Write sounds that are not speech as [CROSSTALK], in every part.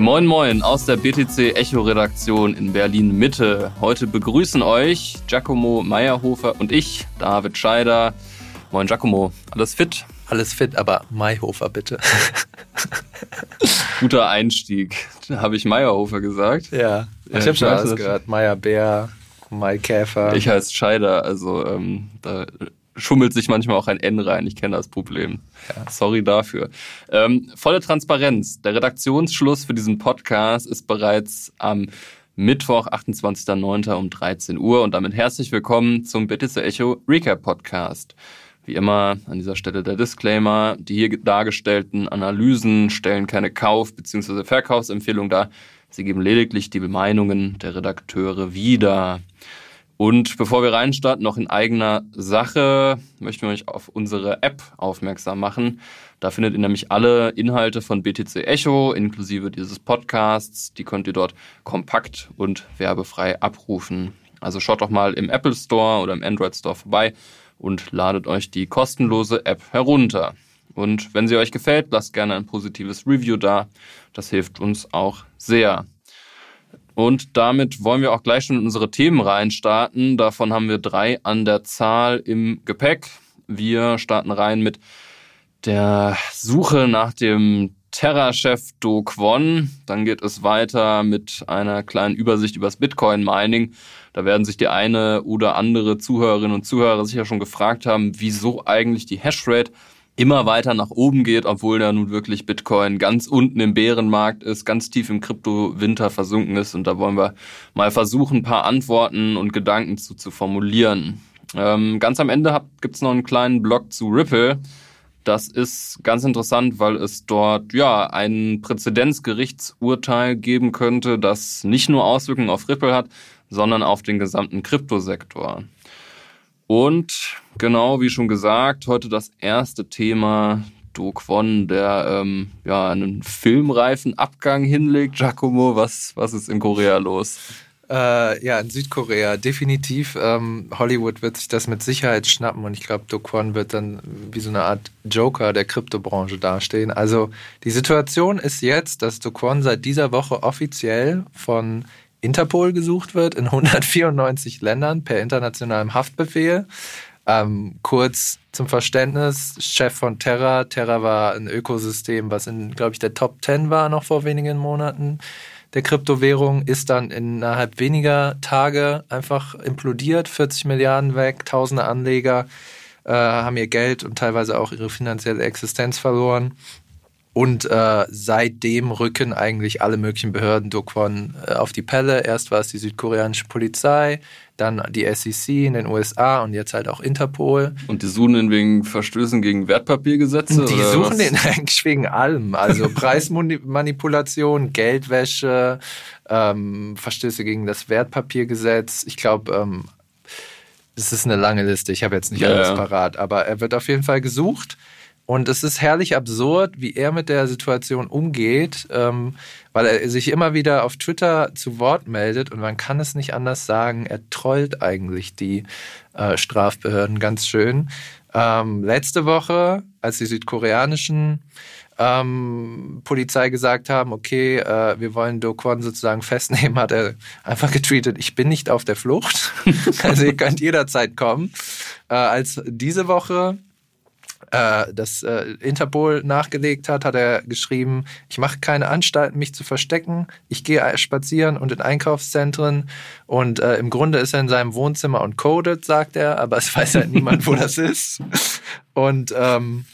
Moin Moin aus der BTC Echo Redaktion in Berlin Mitte. Heute begrüßen euch Giacomo Meyerhofer und ich, David Scheider. Moin Giacomo, alles fit? Alles fit, aber Meyerhofer bitte. [LAUGHS] Guter Einstieg. Habe ich Meyerhofer gesagt? Ja, ich habe schon alles gehört. Meyerbär, Maikäfer. Ich heiße Scheider, also ähm, da schummelt sich manchmal auch ein N rein. Ich kenne das Problem. Ja. Sorry dafür. Ähm, volle Transparenz. Der Redaktionsschluss für diesen Podcast ist bereits am Mittwoch, 28.09. um 13 Uhr. Und damit herzlich willkommen zum BTC Echo Recap Podcast. Wie immer an dieser Stelle der Disclaimer. Die hier dargestellten Analysen stellen keine Kauf- bzw. Verkaufsempfehlung dar. Sie geben lediglich die Meinungen der Redakteure wieder. Und bevor wir reinstarten, noch in eigener Sache, möchten wir euch auf unsere App aufmerksam machen. Da findet ihr nämlich alle Inhalte von BTC Echo, inklusive dieses Podcasts. Die könnt ihr dort kompakt und werbefrei abrufen. Also schaut doch mal im Apple Store oder im Android Store vorbei und ladet euch die kostenlose App herunter. Und wenn sie euch gefällt, lasst gerne ein positives Review da. Das hilft uns auch sehr. Und damit wollen wir auch gleich schon in unsere Themen reinstarten. Davon haben wir drei an der Zahl im Gepäck. Wir starten rein mit der Suche nach dem Terra-Chef Do Kwon. Dann geht es weiter mit einer kleinen Übersicht über das Bitcoin-Mining. Da werden sich die eine oder andere Zuhörerinnen und Zuhörer sicher schon gefragt haben, wieso eigentlich die Hashrate immer weiter nach oben geht, obwohl da nun wirklich Bitcoin ganz unten im Bärenmarkt ist, ganz tief im Krypto-Winter versunken ist. Und da wollen wir mal versuchen, ein paar Antworten und Gedanken zu, zu formulieren. Ähm, ganz am Ende gibt es noch einen kleinen Blog zu Ripple. Das ist ganz interessant, weil es dort ja ein Präzedenzgerichtsurteil geben könnte, das nicht nur Auswirkungen auf Ripple hat, sondern auf den gesamten Kryptosektor. Und genau wie schon gesagt, heute das erste Thema Do Kwon, der ähm, ja einen filmreifen Abgang hinlegt. Giacomo, was, was ist in Korea los? Äh, ja, in Südkorea definitiv. Ähm, Hollywood wird sich das mit Sicherheit schnappen und ich glaube, Do Kwon wird dann wie so eine Art Joker der Kryptobranche dastehen. Also die Situation ist jetzt, dass Do Kwon seit dieser Woche offiziell von Interpol gesucht wird in [LAUGHS] 194 Ländern per internationalem Haftbefehl. Ähm, kurz zum Verständnis, Chef von Terra. Terra war ein Ökosystem, was in, glaube ich, der Top 10 war noch vor wenigen Monaten der Kryptowährung, ist dann innerhalb weniger Tage einfach implodiert, 40 Milliarden weg, tausende Anleger äh, haben ihr Geld und teilweise auch ihre finanzielle Existenz verloren. Und äh, seitdem rücken eigentlich alle möglichen Behörden Dokwon äh, auf die Pelle. Erst war es die südkoreanische Polizei, dann die SEC in den USA und jetzt halt auch Interpol. Und die suchen ihn wegen Verstößen gegen Wertpapiergesetze? Die suchen was? den [LAUGHS] eigentlich wegen allem. Also [LAUGHS] Preismanipulation, Geldwäsche, ähm, Verstöße gegen das Wertpapiergesetz. Ich glaube, ähm, es ist eine lange Liste. Ich habe jetzt nicht ja, alles parat, aber er wird auf jeden Fall gesucht. Und es ist herrlich absurd, wie er mit der Situation umgeht, ähm, weil er sich immer wieder auf Twitter zu Wort meldet und man kann es nicht anders sagen, er trollt eigentlich die äh, Strafbehörden ganz schön. Ähm, letzte Woche, als die südkoreanischen ähm, Polizei gesagt haben, okay, äh, wir wollen Do Kwon sozusagen [LAUGHS] festnehmen, hat er einfach getweetet, ich bin nicht auf der Flucht. [LAUGHS] also ihr könnt jederzeit kommen. Äh, als diese Woche äh, das äh, Interpol nachgelegt hat, hat er geschrieben, ich mache keine Anstalten, mich zu verstecken. Ich gehe spazieren und in Einkaufszentren. Und äh, im Grunde ist er in seinem Wohnzimmer und codet, sagt er, aber es weiß halt niemand, wo das ist. Und ähm,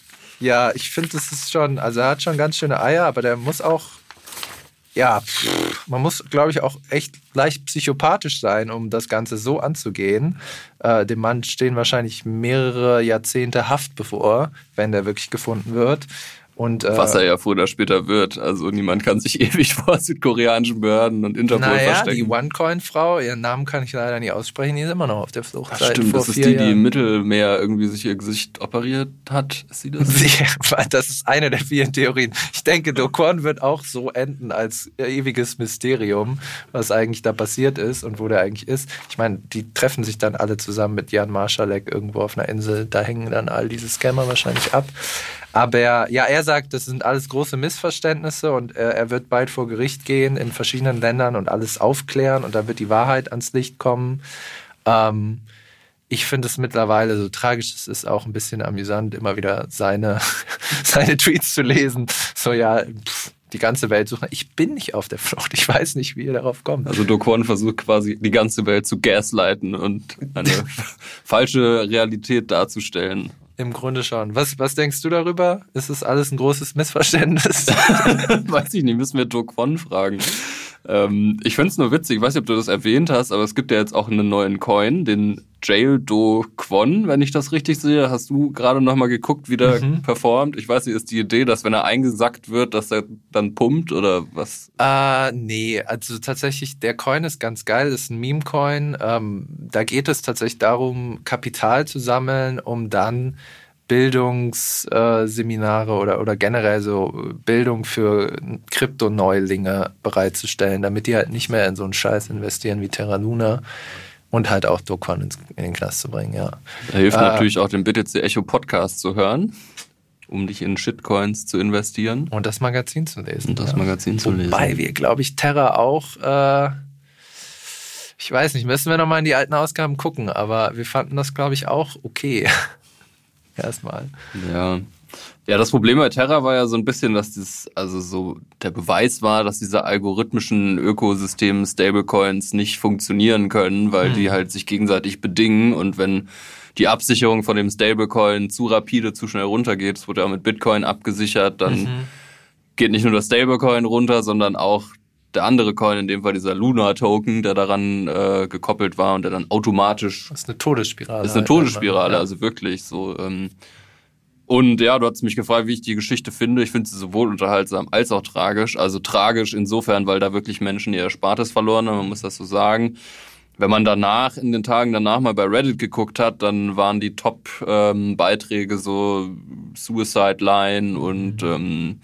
ja, ich finde, das ist schon, also er hat schon ganz schöne Eier, aber der muss auch ja, man muss, glaube ich, auch echt leicht psychopathisch sein, um das Ganze so anzugehen. Äh, dem Mann stehen wahrscheinlich mehrere Jahrzehnte Haft bevor, wenn der wirklich gefunden wird. Und, äh, Was er ja früher oder später wird. Also niemand kann sich [LAUGHS] ewig vor südkoreanischen Behörden und Interpol naja, verstecken. die OneCoin-Frau, ihren Namen kann ich leider nicht aussprechen, die ist immer noch auf der Flucht. Ach, stimmt, das ist die, Jahren. die im Mittelmeer irgendwie sich ihr Gesicht operiert hat. Ist sie das? [LAUGHS] das ist eine der vielen Theorien. Ich denke, Dokon wird auch so enden als ewiges Mysterium, was eigentlich da passiert ist und wo der eigentlich ist. Ich meine, die treffen sich dann alle zusammen mit Jan Marschalek irgendwo auf einer Insel. Da hängen dann all diese Scammer wahrscheinlich ab. Aber ja, er sagt, das sind alles große Missverständnisse und er, er wird bald vor Gericht gehen in verschiedenen Ländern und alles aufklären und da wird die Wahrheit ans Licht kommen. Ähm, ich finde es mittlerweile so tragisch, es ist auch ein bisschen amüsant, immer wieder seine, [LAUGHS] seine Tweets zu lesen. So, ja, pff, die ganze Welt suchen. Ich bin nicht auf der Flucht. Ich weiß nicht, wie ihr darauf kommt. Also Do Kwon versucht quasi die ganze Welt zu gaslighten und eine [LAUGHS] falsche Realität darzustellen. Im Grunde schon. Was, was denkst du darüber? Ist es alles ein großes Missverständnis? [LAUGHS] weiß ich nicht, müssen wir Do Kwon fragen. Ähm, ich finde es nur witzig, ich weiß nicht, ob du das erwähnt hast, aber es gibt ja jetzt auch einen neuen Coin, den Jail Do Kwon, wenn ich das richtig sehe. Hast du gerade nochmal geguckt, wie der mhm. performt? Ich weiß nicht, ist die Idee, dass wenn er eingesackt wird, dass er dann pumpt oder was? Äh, nee, also tatsächlich, der Coin ist ganz geil, ist ein Meme-Coin. Ähm, da geht es tatsächlich darum, Kapital zu sammeln, um dann Bildungsseminare oder, oder generell so Bildung für Krypto-Neulinge bereitzustellen, damit die halt nicht mehr in so einen Scheiß investieren wie Terra Luna und halt auch Dokon in den Knast zu bringen, ja. Da hilft äh, natürlich auch den BTC Echo Podcast zu hören, um dich in Shitcoins zu investieren. Und das Magazin zu lesen. Und das ja. Magazin zu lesen. Wobei wir, glaube ich, Terra auch, äh, ich weiß nicht, müssen wir nochmal in die alten Ausgaben gucken, aber wir fanden das, glaube ich, auch okay [LAUGHS] erstmal. Ja. Ja, das Problem bei Terra war ja so ein bisschen, dass das, also so der Beweis war, dass diese algorithmischen Ökosystem Stablecoins nicht funktionieren können, weil mhm. die halt sich gegenseitig bedingen und wenn die Absicherung von dem Stablecoin zu rapide, zu schnell runtergeht, das wurde ja mit Bitcoin abgesichert, dann mhm. geht nicht nur das Stablecoin runter, sondern auch der andere Coin, in dem Fall dieser Luna-Token, der daran äh, gekoppelt war und der dann automatisch. Das ist eine Todesspirale. Das ist eine halt Todesspirale, ja. also wirklich so. Ähm, und ja, du hast mich gefragt, wie ich die Geschichte finde. Ich finde sie sowohl unterhaltsam als auch tragisch. Also tragisch insofern, weil da wirklich Menschen ihr Erspartes verloren haben, man muss das so sagen. Wenn man danach, in den Tagen danach mal bei Reddit geguckt hat, dann waren die Top-Beiträge ähm, so Suicide Line und mhm. ähm,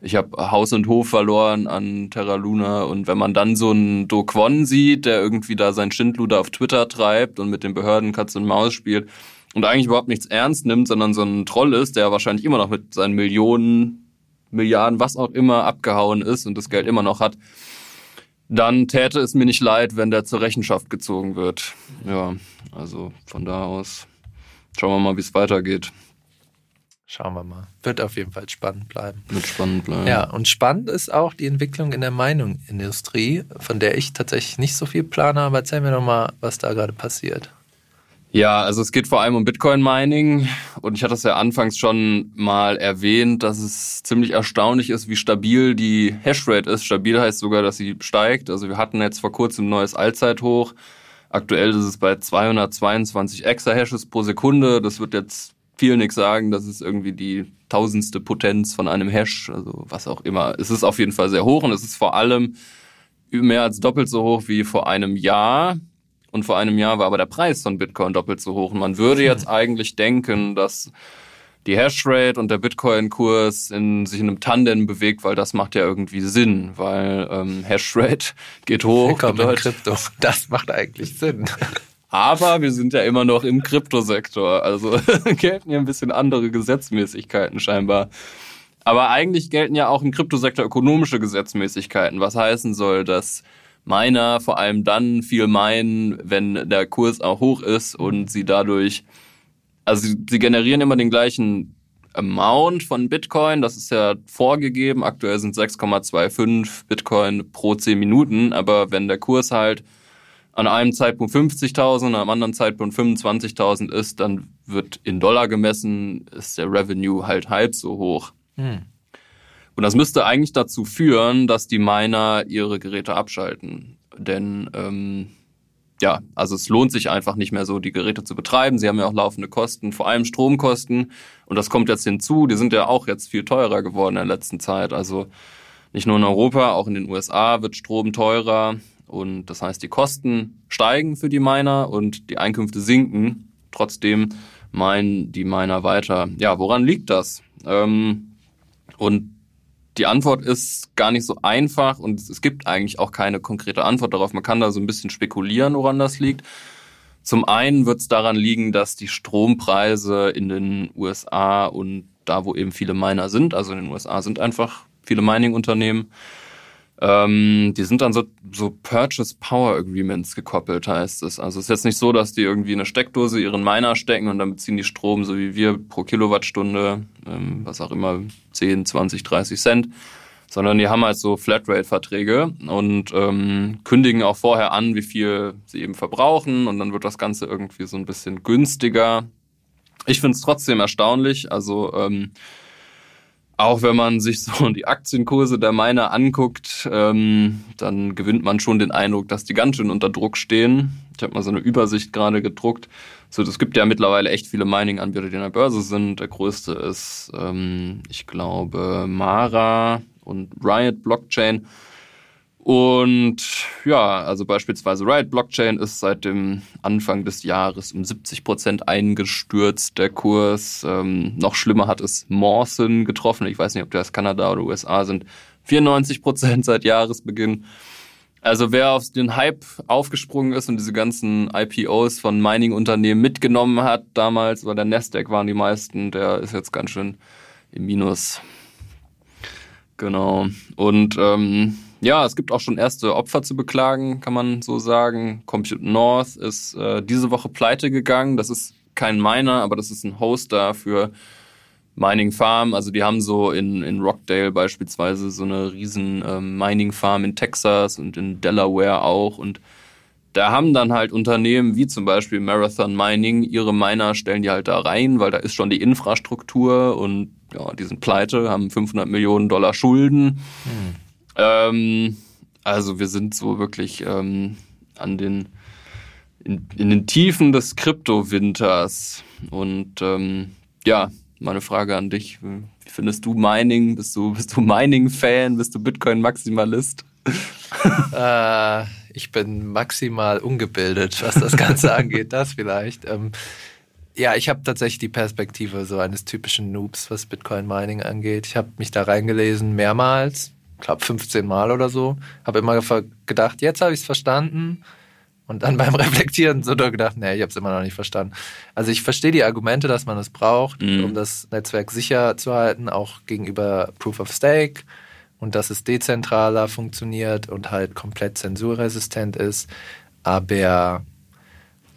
ich habe Haus und Hof verloren an Terra Luna und wenn man dann so einen Do Kwon sieht, der irgendwie da sein Schindluder auf Twitter treibt und mit den Behörden Katz und Maus spielt und eigentlich überhaupt nichts ernst nimmt, sondern so ein Troll ist, der wahrscheinlich immer noch mit seinen Millionen, Milliarden, was auch immer abgehauen ist und das Geld immer noch hat, dann täte es mir nicht leid, wenn der zur Rechenschaft gezogen wird. Ja, also von da aus schauen wir mal, wie es weitergeht. Schauen wir mal. Wird auf jeden Fall spannend bleiben. Wird spannend bleiben. Ja, und spannend ist auch die Entwicklung in der Meinungsindustrie, von der ich tatsächlich nicht so viel plane, aber erzähl mir doch mal, was da gerade passiert. Ja, also es geht vor allem um Bitcoin-Mining und ich hatte es ja anfangs schon mal erwähnt, dass es ziemlich erstaunlich ist, wie stabil die Hashrate ist. Stabil heißt sogar, dass sie steigt. Also wir hatten jetzt vor kurzem ein neues Allzeithoch. Aktuell ist es bei 222 Exahashes pro Sekunde. Das wird jetzt viel nichts sagen. Das ist irgendwie die tausendste Potenz von einem Hash, also was auch immer. Es ist auf jeden Fall sehr hoch und es ist vor allem mehr als doppelt so hoch wie vor einem Jahr. Und vor einem Jahr war aber der Preis von Bitcoin doppelt so hoch. Und man würde jetzt eigentlich denken, dass die Hashrate und der Bitcoin-Kurs in sich in einem Tandem bewegt, weil das macht ja irgendwie Sinn, weil ähm, Hashrate geht hoch. Krypto. Das macht eigentlich Sinn. Aber wir sind ja immer noch im Kryptosektor, also [LAUGHS] gelten hier ein bisschen andere Gesetzmäßigkeiten scheinbar. Aber eigentlich gelten ja auch im Kryptosektor ökonomische Gesetzmäßigkeiten, was heißen soll, dass Miner vor allem dann viel meinen, wenn der Kurs auch hoch ist und sie dadurch, also sie, sie generieren immer den gleichen Amount von Bitcoin, das ist ja vorgegeben. Aktuell sind 6,25 Bitcoin pro 10 Minuten, aber wenn der Kurs halt an einem Zeitpunkt 50.000, und am anderen Zeitpunkt 25.000 ist, dann wird in Dollar gemessen, ist der Revenue halt halb so hoch. Hm. Und das müsste eigentlich dazu führen, dass die Miner ihre Geräte abschalten. Denn ähm, ja, also es lohnt sich einfach nicht mehr so, die Geräte zu betreiben. Sie haben ja auch laufende Kosten, vor allem Stromkosten. Und das kommt jetzt hinzu. Die sind ja auch jetzt viel teurer geworden in der letzten Zeit. Also nicht nur in Europa, auch in den USA wird Strom teurer. Und das heißt, die Kosten steigen für die Miner und die Einkünfte sinken. Trotzdem meinen die Miner weiter. Ja, woran liegt das? Ähm, und die Antwort ist gar nicht so einfach und es gibt eigentlich auch keine konkrete Antwort darauf. Man kann da so ein bisschen spekulieren, woran das liegt. Zum einen wird es daran liegen, dass die Strompreise in den USA und da, wo eben viele Miner sind. Also in den USA sind einfach viele Mining-Unternehmen. Ähm, die sind dann so, so Purchase Power Agreements gekoppelt, heißt es. Also es ist jetzt nicht so, dass die irgendwie eine Steckdose ihren Miner stecken und dann beziehen die Strom, so wie wir, pro Kilowattstunde, ähm, was auch immer, 10, 20, 30 Cent, sondern die haben halt so Flatrate-Verträge und ähm, kündigen auch vorher an, wie viel sie eben verbrauchen und dann wird das Ganze irgendwie so ein bisschen günstiger. Ich finde es trotzdem erstaunlich, also ähm, auch wenn man sich so [LAUGHS] die Aktienkurse der Miner anguckt, ähm, dann gewinnt man schon den Eindruck, dass die ganz schön unter Druck stehen. Ich habe mal so eine Übersicht gerade gedruckt. So, es gibt ja mittlerweile echt viele Mining-Anbieter, die in der Börse sind. Der größte ist, ähm, ich glaube, Mara und Riot Blockchain. Und ja, also beispielsweise Riot Blockchain ist seit dem Anfang des Jahres um 70 Prozent eingestürzt, der Kurs. Ähm, noch schlimmer hat es Mawson getroffen. Ich weiß nicht, ob die aus Kanada oder USA sind. 94 Prozent seit Jahresbeginn. Also wer auf den Hype aufgesprungen ist und diese ganzen IPOs von Mining-Unternehmen mitgenommen hat damals, weil der Nasdaq waren die meisten, der ist jetzt ganz schön im Minus. Genau. Und ähm, ja, es gibt auch schon erste Opfer zu beklagen, kann man so sagen. Compute North ist äh, diese Woche pleite gegangen. Das ist kein Miner, aber das ist ein Hoster für Mining Farm. Also die haben so in, in Rockdale beispielsweise so eine riesen ähm, Mining Farm in Texas und in Delaware auch. Und da haben dann halt Unternehmen wie zum Beispiel Marathon Mining ihre Miner stellen die halt da rein, weil da ist schon die Infrastruktur und ja, die sind pleite, haben 500 Millionen Dollar Schulden. Hm. Ähm, also wir sind so wirklich ähm, an den in, in, den Tiefen des Kryptowinters. Und ähm, ja, meine Frage an dich: Wie findest du Mining? Bist du, bist du Mining-Fan? Bist du Bitcoin-Maximalist? [LAUGHS] äh, ich bin maximal ungebildet, was das Ganze [LAUGHS] angeht. Das vielleicht. Ähm, ja, ich habe tatsächlich die Perspektive so eines typischen Noobs, was Bitcoin Mining angeht. Ich habe mich da reingelesen mehrmals glaube 15 Mal oder so. Habe immer gedacht, jetzt habe ich es verstanden. Und dann [LAUGHS] beim Reflektieren so gedacht, nee, ich habe es immer noch nicht verstanden. Also ich verstehe die Argumente, dass man es braucht, mhm. um das Netzwerk sicher zu halten, auch gegenüber Proof of Stake und dass es dezentraler funktioniert und halt komplett zensurresistent ist. Aber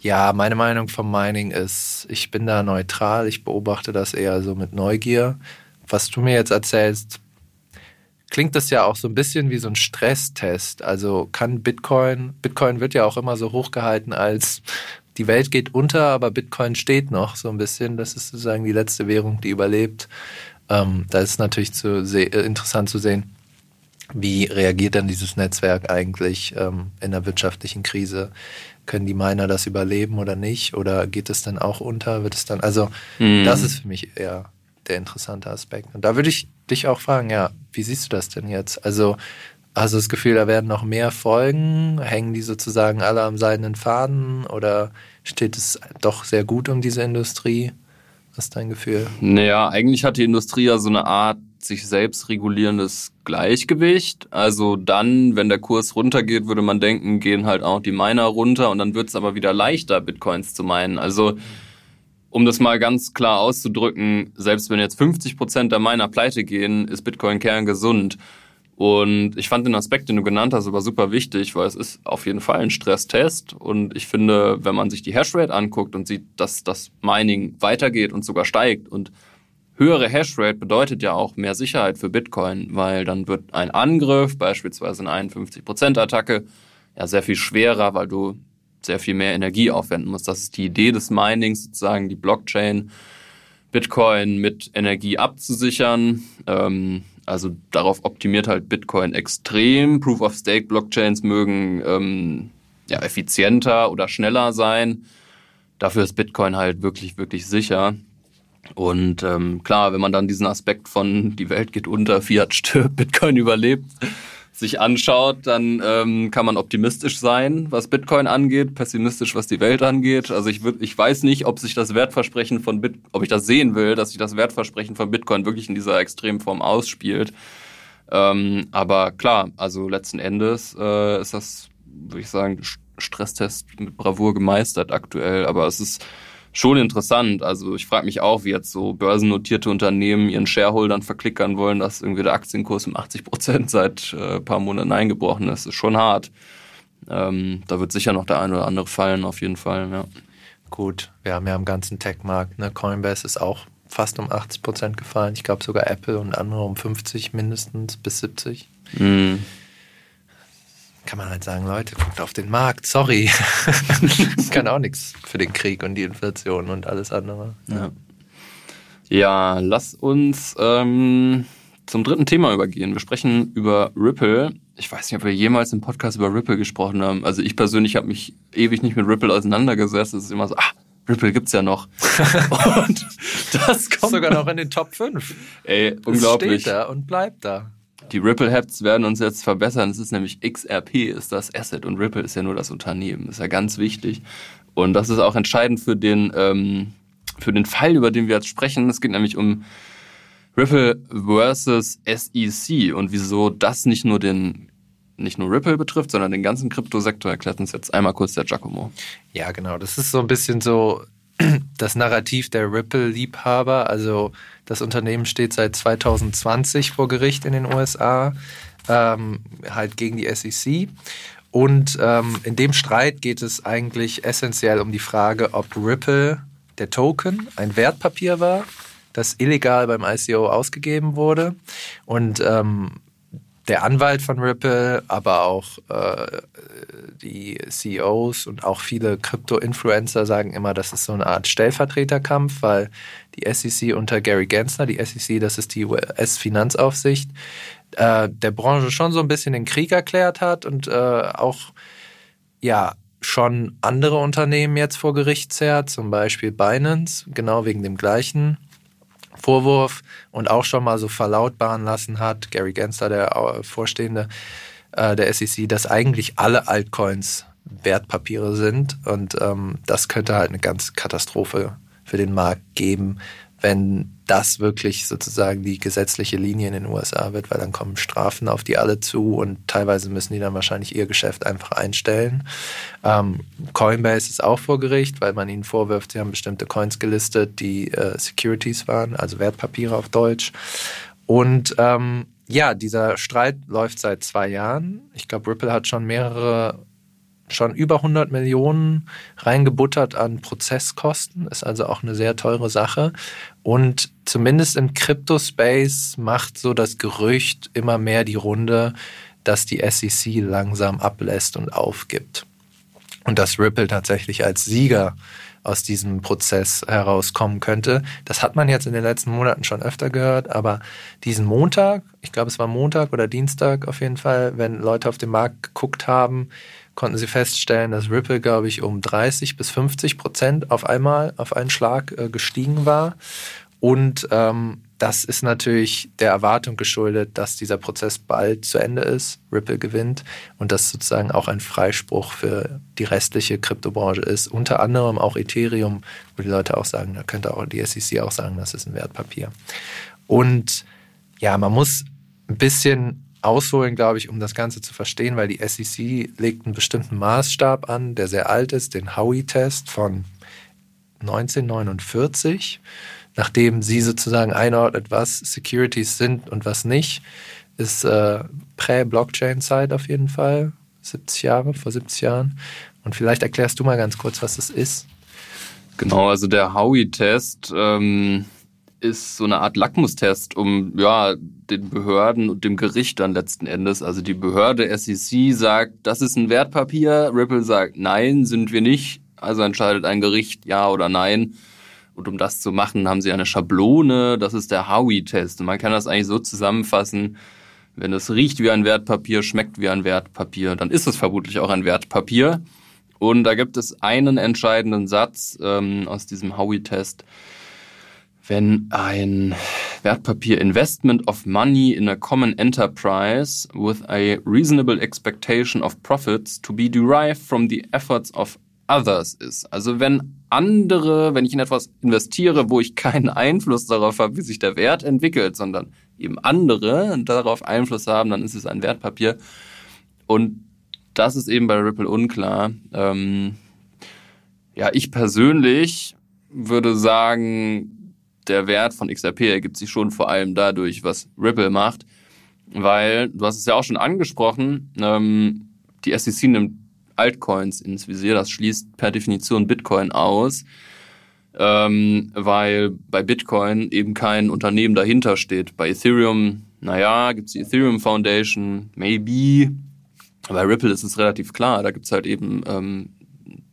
ja, meine Meinung vom Mining ist, ich bin da neutral, ich beobachte das eher so mit Neugier. Was du mir jetzt erzählst, klingt das ja auch so ein bisschen wie so ein Stresstest. Also kann Bitcoin, Bitcoin wird ja auch immer so hochgehalten als die Welt geht unter, aber Bitcoin steht noch so ein bisschen. Das ist sozusagen die letzte Währung, die überlebt. Ähm, da ist natürlich zu äh, interessant zu sehen, wie reagiert dann dieses Netzwerk eigentlich ähm, in der wirtschaftlichen Krise? Können die Miner das überleben oder nicht? Oder geht es dann auch unter? Wird es dann, also mhm. das ist für mich eher der interessante Aspekt. Und da würde ich dich auch fragen, ja, wie siehst du das denn jetzt? Also hast du das Gefühl, da werden noch mehr Folgen? Hängen die sozusagen alle am seidenen Faden oder steht es doch sehr gut um diese Industrie? Was ist dein Gefühl? Naja, eigentlich hat die Industrie ja so eine Art sich selbst regulierendes Gleichgewicht. Also dann, wenn der Kurs runtergeht, würde man denken, gehen halt auch die Miner runter und dann wird es aber wieder leichter, Bitcoins zu meinen. Also um das mal ganz klar auszudrücken, selbst wenn jetzt 50 Prozent der Miner pleite gehen, ist Bitcoin kerngesund. Und ich fand den Aspekt, den du genannt hast, aber super wichtig, weil es ist auf jeden Fall ein Stresstest. Und ich finde, wenn man sich die Hashrate anguckt und sieht, dass das Mining weitergeht und sogar steigt und höhere Hashrate bedeutet ja auch mehr Sicherheit für Bitcoin, weil dann wird ein Angriff, beispielsweise eine 51%-Attacke, ja sehr viel schwerer, weil du sehr viel mehr Energie aufwenden muss. Das ist die Idee des Minings, sozusagen die Blockchain, Bitcoin mit Energie abzusichern. Ähm, also darauf optimiert halt Bitcoin extrem. Proof of Stake Blockchains mögen ähm, ja, effizienter oder schneller sein. Dafür ist Bitcoin halt wirklich, wirklich sicher. Und ähm, klar, wenn man dann diesen Aspekt von die Welt geht unter, Fiat stirbt, [LAUGHS] Bitcoin überlebt, sich anschaut, dann ähm, kann man optimistisch sein, was Bitcoin angeht, pessimistisch, was die Welt angeht. Also ich, ich weiß nicht, ob sich das Wertversprechen von Bit, ob ich das sehen will, dass sich das Wertversprechen von Bitcoin wirklich in dieser Extremform ausspielt. Ähm, aber klar, also letzten Endes äh, ist das, würde ich sagen, Stresstest mit Bravour gemeistert aktuell. Aber es ist schon interessant. Also ich frage mich auch, wie jetzt so börsennotierte Unternehmen ihren Shareholdern verklickern wollen, dass irgendwie der Aktienkurs um 80 Prozent seit äh, paar Monaten eingebrochen ist. ist schon hart. Ähm, da wird sicher noch der eine oder andere fallen, auf jeden Fall. Ja. Gut, wir haben ja am ganzen Tech-Markt, ne? Coinbase ist auch fast um 80 Prozent gefallen. Ich glaube sogar Apple und andere um 50 mindestens bis 70. Mhm kann man halt sagen, Leute, guckt auf den Markt, sorry. [LAUGHS] kann auch nichts für den Krieg und die Inflation und alles andere. Ja, ja lass uns ähm, zum dritten Thema übergehen. Wir sprechen über Ripple. Ich weiß nicht, ob wir jemals im Podcast über Ripple gesprochen haben. Also ich persönlich habe mich ewig nicht mit Ripple auseinandergesetzt. Es ist immer so, ah, Ripple gibt's ja noch. [LAUGHS] und das kommt sogar noch in den Top 5. Ey, unglaublich. Steht da und bleibt da. Die Ripple-Hats werden uns jetzt verbessern. Es ist nämlich XRP ist das Asset und Ripple ist ja nur das Unternehmen. Ist ja ganz wichtig. Und das ist auch entscheidend für den, ähm, für den Fall, über den wir jetzt sprechen. Es geht nämlich um Ripple versus SEC und wieso das nicht nur den nicht nur Ripple betrifft, sondern den ganzen Kryptosektor erklärt uns jetzt einmal kurz der Giacomo. Ja, genau. Das ist so ein bisschen so [CLEARS THROAT] das Narrativ der Ripple-Liebhaber. Also das Unternehmen steht seit 2020 vor Gericht in den USA, ähm, halt gegen die SEC. Und ähm, in dem Streit geht es eigentlich essentiell um die Frage, ob Ripple, der Token, ein Wertpapier war, das illegal beim ICO ausgegeben wurde. Und ähm, der Anwalt von Ripple, aber auch äh, die CEOs und auch viele Krypto-Influencer sagen immer, das ist so eine Art Stellvertreterkampf, weil die SEC unter Gary Gensler, die SEC, das ist die US-Finanzaufsicht, äh, der Branche schon so ein bisschen den Krieg erklärt hat und äh, auch ja schon andere Unternehmen jetzt vor Gericht zerrt, zum Beispiel Binance, genau wegen dem gleichen Vorwurf und auch schon mal so verlautbaren lassen hat, Gary Gensler, der Vorstehende äh, der SEC, dass eigentlich alle Altcoins Wertpapiere sind und ähm, das könnte halt eine ganz Katastrophe für den Markt geben, wenn das wirklich sozusagen die gesetzliche Linie in den USA wird, weil dann kommen Strafen auf die alle zu und teilweise müssen die dann wahrscheinlich ihr Geschäft einfach einstellen. Ähm, Coinbase ist auch vor Gericht, weil man ihnen vorwirft, sie haben bestimmte Coins gelistet, die äh, Securities waren, also Wertpapiere auf Deutsch. Und ähm, ja, dieser Streit läuft seit zwei Jahren. Ich glaube, Ripple hat schon mehrere schon über 100 Millionen reingebuttert an Prozesskosten, ist also auch eine sehr teure Sache. Und zumindest im Crypto-Space macht so das Gerücht immer mehr die Runde, dass die SEC langsam ablässt und aufgibt. Und dass Ripple tatsächlich als Sieger aus diesem Prozess herauskommen könnte. Das hat man jetzt in den letzten Monaten schon öfter gehört, aber diesen Montag, ich glaube es war Montag oder Dienstag auf jeden Fall, wenn Leute auf den Markt geguckt haben, konnten sie feststellen, dass Ripple, glaube ich, um 30 bis 50 Prozent auf einmal, auf einen Schlag äh, gestiegen war. Und ähm, das ist natürlich der Erwartung geschuldet, dass dieser Prozess bald zu Ende ist, Ripple gewinnt und das sozusagen auch ein Freispruch für die restliche Kryptobranche ist. Unter anderem auch Ethereum, wo die Leute auch sagen, da könnte auch die SEC auch sagen, das ist ein Wertpapier. Und ja, man muss ein bisschen ausholen, glaube ich, um das Ganze zu verstehen, weil die SEC legt einen bestimmten Maßstab an, der sehr alt ist, den Howey-Test von 1949, nachdem sie sozusagen einordnet, was Securities sind und was nicht, ist äh, Prä-Blockchain-Zeit auf jeden Fall, 70 Jahre, vor 70 Jahren. Und vielleicht erklärst du mal ganz kurz, was das ist. Genau, also der Howey-Test ähm, ist so eine Art Lackmustest, um ja den Behörden und dem Gericht dann letzten Endes, also die Behörde SEC sagt, das ist ein Wertpapier, Ripple sagt, nein, sind wir nicht, also entscheidet ein Gericht ja oder nein. Und um das zu machen, haben sie eine Schablone, das ist der Howey-Test. Und man kann das eigentlich so zusammenfassen, wenn es riecht wie ein Wertpapier, schmeckt wie ein Wertpapier, dann ist es vermutlich auch ein Wertpapier. Und da gibt es einen entscheidenden Satz ähm, aus diesem Howey-Test, wenn ein Wertpapier Investment of Money in a Common Enterprise with a reasonable expectation of profits to be derived from the efforts of others ist. Also wenn andere, wenn ich in etwas investiere, wo ich keinen Einfluss darauf habe, wie sich der Wert entwickelt, sondern eben andere darauf Einfluss haben, dann ist es ein Wertpapier. Und das ist eben bei Ripple unklar. Ähm, ja, ich persönlich würde sagen, der Wert von XRP ergibt sich schon vor allem dadurch, was Ripple macht, weil, du hast es ja auch schon angesprochen, ähm, die SEC nimmt Altcoins ins Visier, das schließt per Definition Bitcoin aus, ähm, weil bei Bitcoin eben kein Unternehmen dahinter steht. Bei Ethereum, naja, gibt's die Ethereum Foundation, maybe, bei Ripple ist es relativ klar, da gibt's halt eben ähm,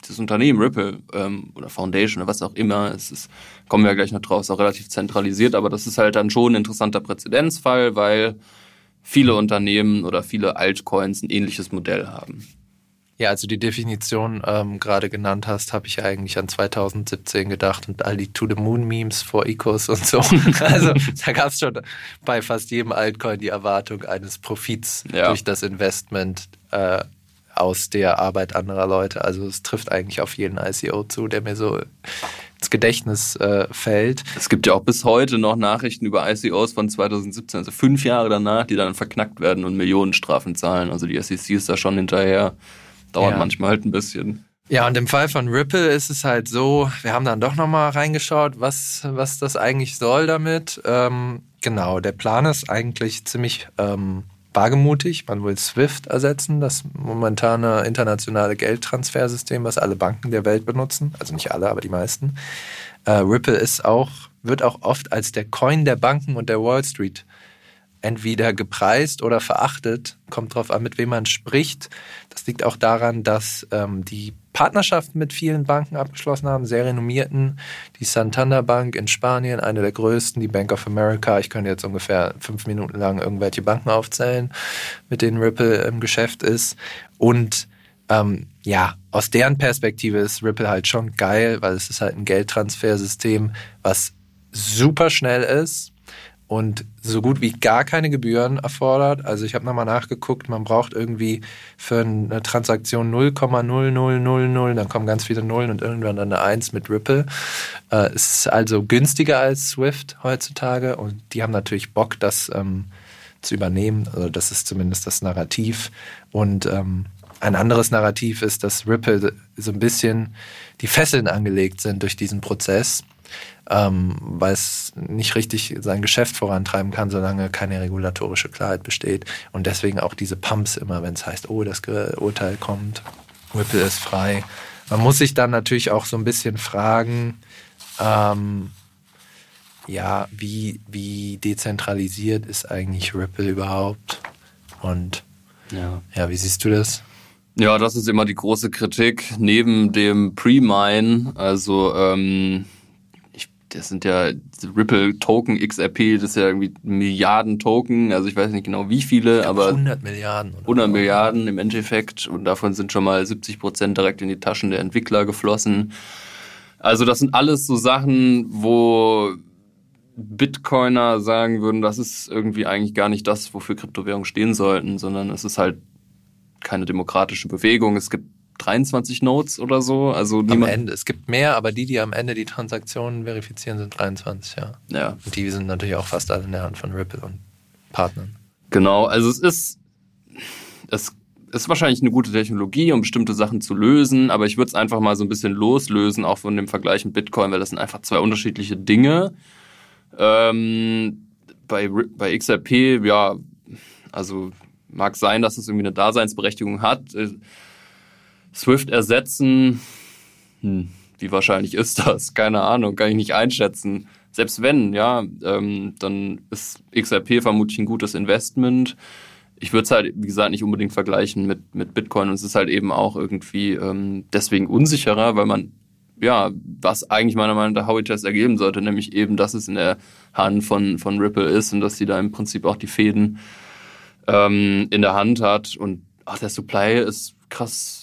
das Unternehmen Ripple ähm, oder Foundation oder was auch immer, es ist, kommen wir ja gleich noch drauf, ist auch relativ zentralisiert, aber das ist halt dann schon ein interessanter Präzedenzfall, weil viele Unternehmen oder viele Altcoins ein ähnliches Modell haben. Ja, also die Definition ähm, gerade genannt hast, habe ich eigentlich an 2017 gedacht und all die To the Moon Memes vor Ecos und so. [LAUGHS] also da gab es schon bei fast jedem Altcoin die Erwartung eines Profits ja. durch das Investment äh, aus der Arbeit anderer Leute. Also es trifft eigentlich auf jeden ICO zu, der mir so ins Gedächtnis äh, fällt. Es gibt ja auch bis heute noch Nachrichten über ICOs von 2017, also fünf Jahre danach, die dann verknackt werden und Millionenstrafen zahlen. Also die SEC ist da schon hinterher. Dauert ja. manchmal halt ein bisschen. Ja, und im Fall von Ripple ist es halt so, wir haben dann doch nochmal reingeschaut, was, was das eigentlich soll damit. Ähm, genau, der Plan ist eigentlich ziemlich ähm, wagemutig. Man will SWIFT ersetzen, das momentane internationale Geldtransfersystem, was alle Banken der Welt benutzen. Also nicht alle, aber die meisten. Äh, Ripple ist auch, wird auch oft als der Coin der Banken und der Wall Street entweder gepreist oder verachtet. Kommt drauf an, mit wem man spricht. Das liegt auch daran, dass ähm, die Partnerschaften mit vielen Banken abgeschlossen haben, sehr renommierten. Die Santander Bank in Spanien, eine der größten, die Bank of America. Ich könnte jetzt ungefähr fünf Minuten lang irgendwelche Banken aufzählen, mit denen Ripple im Geschäft ist. Und ähm, ja, aus deren Perspektive ist Ripple halt schon geil, weil es ist halt ein Geldtransfersystem, was super schnell ist, und so gut wie gar keine Gebühren erfordert. Also ich habe nochmal nachgeguckt, man braucht irgendwie für eine Transaktion 0,0000, dann kommen ganz viele Nullen und irgendwann dann eine 1 mit Ripple. Äh, es ist also günstiger als Swift heutzutage und die haben natürlich Bock, das ähm, zu übernehmen. Also das ist zumindest das Narrativ. Und ähm, ein anderes Narrativ ist, dass Ripple so ein bisschen die Fesseln angelegt sind durch diesen Prozess ähm, weil es nicht richtig sein Geschäft vorantreiben kann, solange keine regulatorische Klarheit besteht. Und deswegen auch diese Pumps immer, wenn es heißt, oh, das Urteil kommt, Ripple ist frei. Man muss sich dann natürlich auch so ein bisschen fragen, ähm, ja, wie, wie dezentralisiert ist eigentlich Ripple überhaupt? Und ja. ja, wie siehst du das? Ja, das ist immer die große Kritik. Neben dem Pre-Mine, also ähm, das sind ja Ripple Token XRP, das ist ja irgendwie Milliarden Token, also ich weiß nicht genau wie viele, aber 100 Milliarden. 100 Milliarden im Endeffekt und davon sind schon mal 70 Prozent direkt in die Taschen der Entwickler geflossen. Also das sind alles so Sachen, wo Bitcoiner sagen würden, das ist irgendwie eigentlich gar nicht das, wofür Kryptowährungen stehen sollten, sondern es ist halt keine demokratische Bewegung. Es gibt 23 Nodes oder so. Also am Ende. Es gibt mehr, aber die, die am Ende die Transaktionen verifizieren, sind 23, ja. Ja. Und die sind natürlich auch fast alle in der Hand von Ripple und Partnern. Genau, also es ist, es ist wahrscheinlich eine gute Technologie, um bestimmte Sachen zu lösen, aber ich würde es einfach mal so ein bisschen loslösen, auch von dem Vergleich mit Bitcoin, weil das sind einfach zwei unterschiedliche Dinge. Ähm, bei, bei XRP, ja, also mag sein, dass es irgendwie eine Daseinsberechtigung hat. Swift ersetzen, hm, wie wahrscheinlich ist das? Keine Ahnung, kann ich nicht einschätzen. Selbst wenn, ja, ähm, dann ist XRP vermutlich ein gutes Investment. Ich würde es halt, wie gesagt, nicht unbedingt vergleichen mit, mit Bitcoin. Und es ist halt eben auch irgendwie ähm, deswegen unsicherer, weil man, ja, was eigentlich meiner Meinung nach Howey-Test ergeben sollte, nämlich eben, dass es in der Hand von, von Ripple ist und dass sie da im Prinzip auch die Fäden ähm, in der Hand hat. Und ach, der Supply ist krass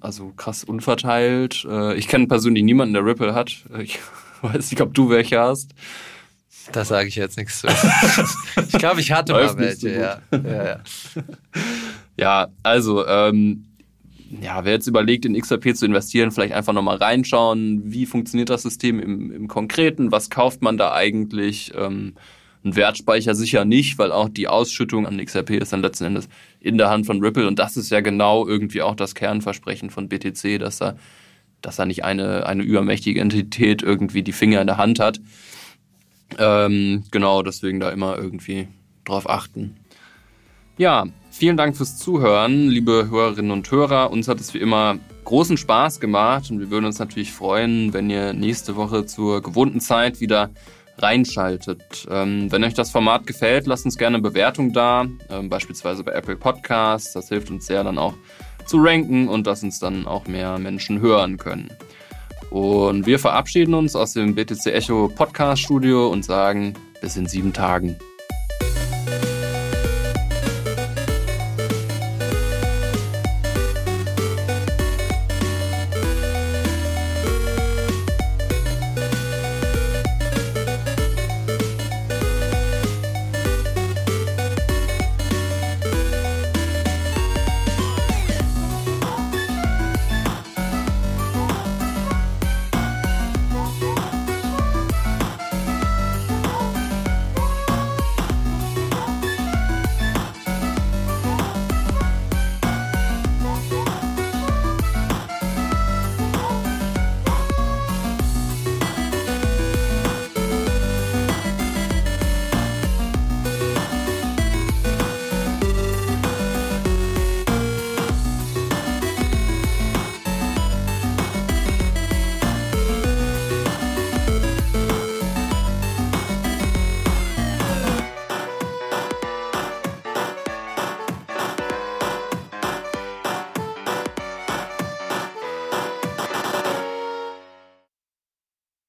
also krass unverteilt. Äh, ich kenne persönlich niemanden, der Ripple hat. Ich [LAUGHS] weiß nicht, ob du welche hast. Das sage ich jetzt nichts zu. [LAUGHS] ich glaube, ich hatte Läuft mal welche, so ja. ja. Ja, [LAUGHS] ja. also, ähm, ja, wer jetzt überlegt, in XRP zu investieren, vielleicht einfach nochmal reinschauen, wie funktioniert das System im, im Konkreten, was kauft man da eigentlich, ähm, ein Wertspeicher sicher nicht, weil auch die Ausschüttung an XRP ist dann letzten Endes in der Hand von Ripple und das ist ja genau irgendwie auch das Kernversprechen von BTC, dass da dass da nicht eine, eine übermächtige Entität irgendwie die Finger in der Hand hat. Ähm, genau, deswegen da immer irgendwie drauf achten. Ja, vielen Dank fürs Zuhören, liebe Hörerinnen und Hörer. Uns hat es wie immer großen Spaß gemacht und wir würden uns natürlich freuen, wenn ihr nächste Woche zur gewohnten Zeit wieder reinschaltet. Ähm, wenn euch das Format gefällt, lasst uns gerne eine Bewertung da, ähm, beispielsweise bei Apple Podcasts. Das hilft uns sehr dann auch zu ranken und dass uns dann auch mehr Menschen hören können. Und wir verabschieden uns aus dem BTC Echo Podcast Studio und sagen bis in sieben Tagen.